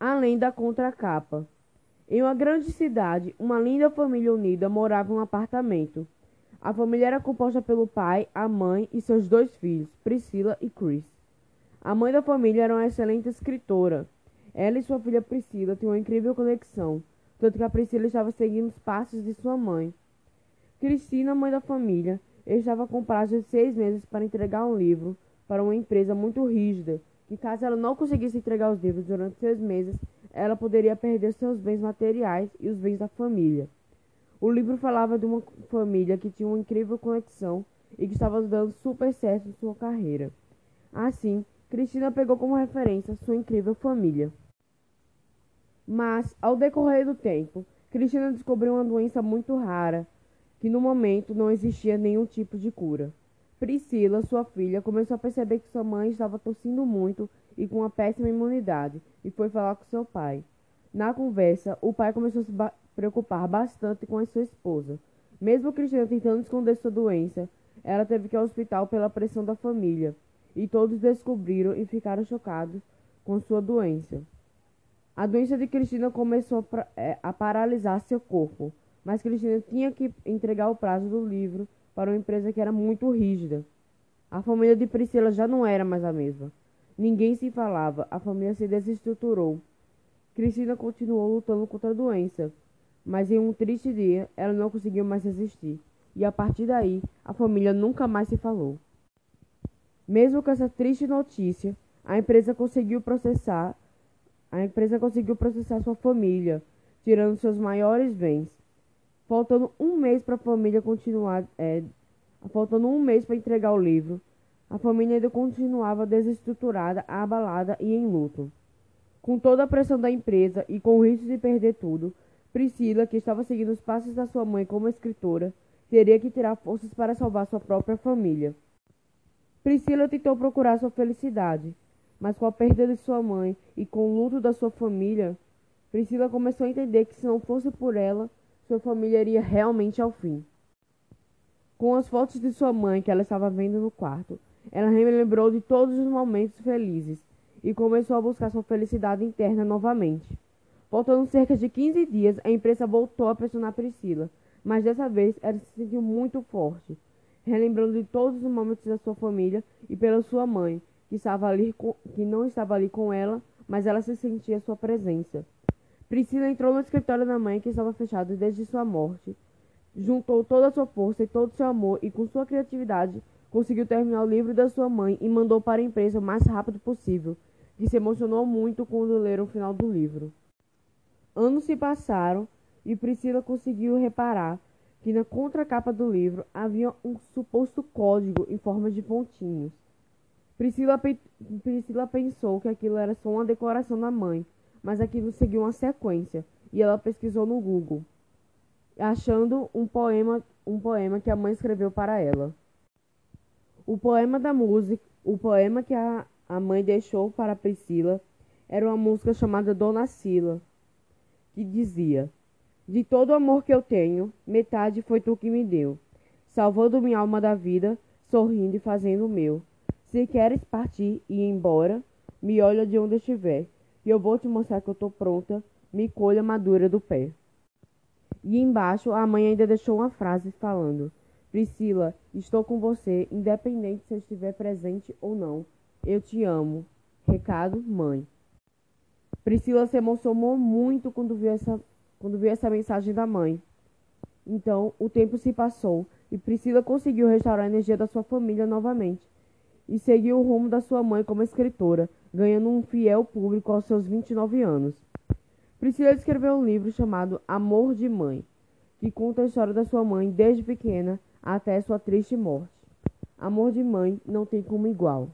Além da contracapa. Em uma grande cidade, uma linda família unida morava em um apartamento. A família era composta pelo pai, a mãe e seus dois filhos, Priscila e Chris. A mãe da família era uma excelente escritora. Ela e sua filha Priscila tinham uma incrível conexão, tanto que a Priscila estava seguindo os passos de sua mãe. Cristina, mãe da família, estava com prazo de seis meses para entregar um livro para uma empresa muito rígida, que caso ela não conseguisse entregar os livros durante seis meses, ela poderia perder seus bens materiais e os bens da família. O livro falava de uma família que tinha uma incrível conexão e que estava dando super certo em sua carreira. Assim, Cristina pegou como referência sua incrível família. Mas, ao decorrer do tempo, Cristina descobriu uma doença muito rara que no momento não existia nenhum tipo de cura. Priscila, sua filha, começou a perceber que sua mãe estava tossindo muito e com uma péssima imunidade e foi falar com seu pai. Na conversa, o pai começou a se ba preocupar bastante com a sua esposa. Mesmo Cristina tentando esconder sua doença, ela teve que ir ao hospital pela pressão da família e todos descobriram e ficaram chocados com sua doença. A doença de Cristina começou a, é, a paralisar seu corpo mas Cristina tinha que entregar o prazo do livro para uma empresa que era muito rígida. A família de Priscila já não era mais a mesma. Ninguém se falava, a família se desestruturou. Cristina continuou lutando contra a doença, mas em um triste dia ela não conseguiu mais resistir, e a partir daí a família nunca mais se falou. Mesmo com essa triste notícia, a empresa conseguiu processar, a empresa conseguiu processar sua família, tirando seus maiores bens. Faltando um mês para a família continuar, é, faltando um mês para entregar o livro, a família ainda continuava desestruturada, abalada e em luto. Com toda a pressão da empresa e com o risco de perder tudo, Priscila, que estava seguindo os passos da sua mãe como escritora, teria que tirar forças para salvar sua própria família. Priscila tentou procurar sua felicidade, mas com a perda de sua mãe e com o luto da sua família, Priscila começou a entender que se não fosse por ela, sua família iria realmente ao fim. Com as fotos de sua mãe que ela estava vendo no quarto, ela relembrou de todos os momentos felizes e começou a buscar sua felicidade interna novamente. Faltando cerca de 15 dias, a imprensa voltou a pressionar Priscila, mas dessa vez ela se sentiu muito forte, relembrando de todos os momentos da sua família e pela sua mãe, que, estava ali com, que não estava ali com ela, mas ela se sentia sua presença. Priscila entrou no escritório da mãe, que estava fechado desde sua morte. Juntou toda a sua força e todo o seu amor e, com sua criatividade, conseguiu terminar o livro da sua mãe e mandou para a empresa o mais rápido possível, que se emocionou muito quando leram o final do livro. Anos se passaram e Priscila conseguiu reparar que na contracapa do livro havia um suposto código em forma de pontinhos. Priscila, pe Priscila pensou que aquilo era só uma decoração da mãe mas aquilo seguiu uma sequência e ela pesquisou no Google, achando um poema, um poema que a mãe escreveu para ela. O poema da música, o poema que a, a mãe deixou para Priscila era uma música chamada Dona Sila, que dizia: De todo o amor que eu tenho, metade foi tu que me deu, salvando minha alma da vida, sorrindo e fazendo o meu. Se queres partir e ir embora, me olha de onde estiver e eu vou te mostrar que eu tô pronta, me colha madura do pé. E embaixo a mãe ainda deixou uma frase falando: Priscila, estou com você, independente se eu estiver presente ou não. Eu te amo. Recado, mãe. Priscila se emocionou muito quando viu essa, quando viu essa mensagem da mãe. Então, o tempo se passou e Priscila conseguiu restaurar a energia da sua família novamente e seguiu o rumo da sua mãe como escritora, ganhando um fiel público aos seus 29 anos. Priscila escreveu um livro chamado Amor de Mãe, que conta a história da sua mãe desde pequena até sua triste morte. Amor de mãe não tem como igual.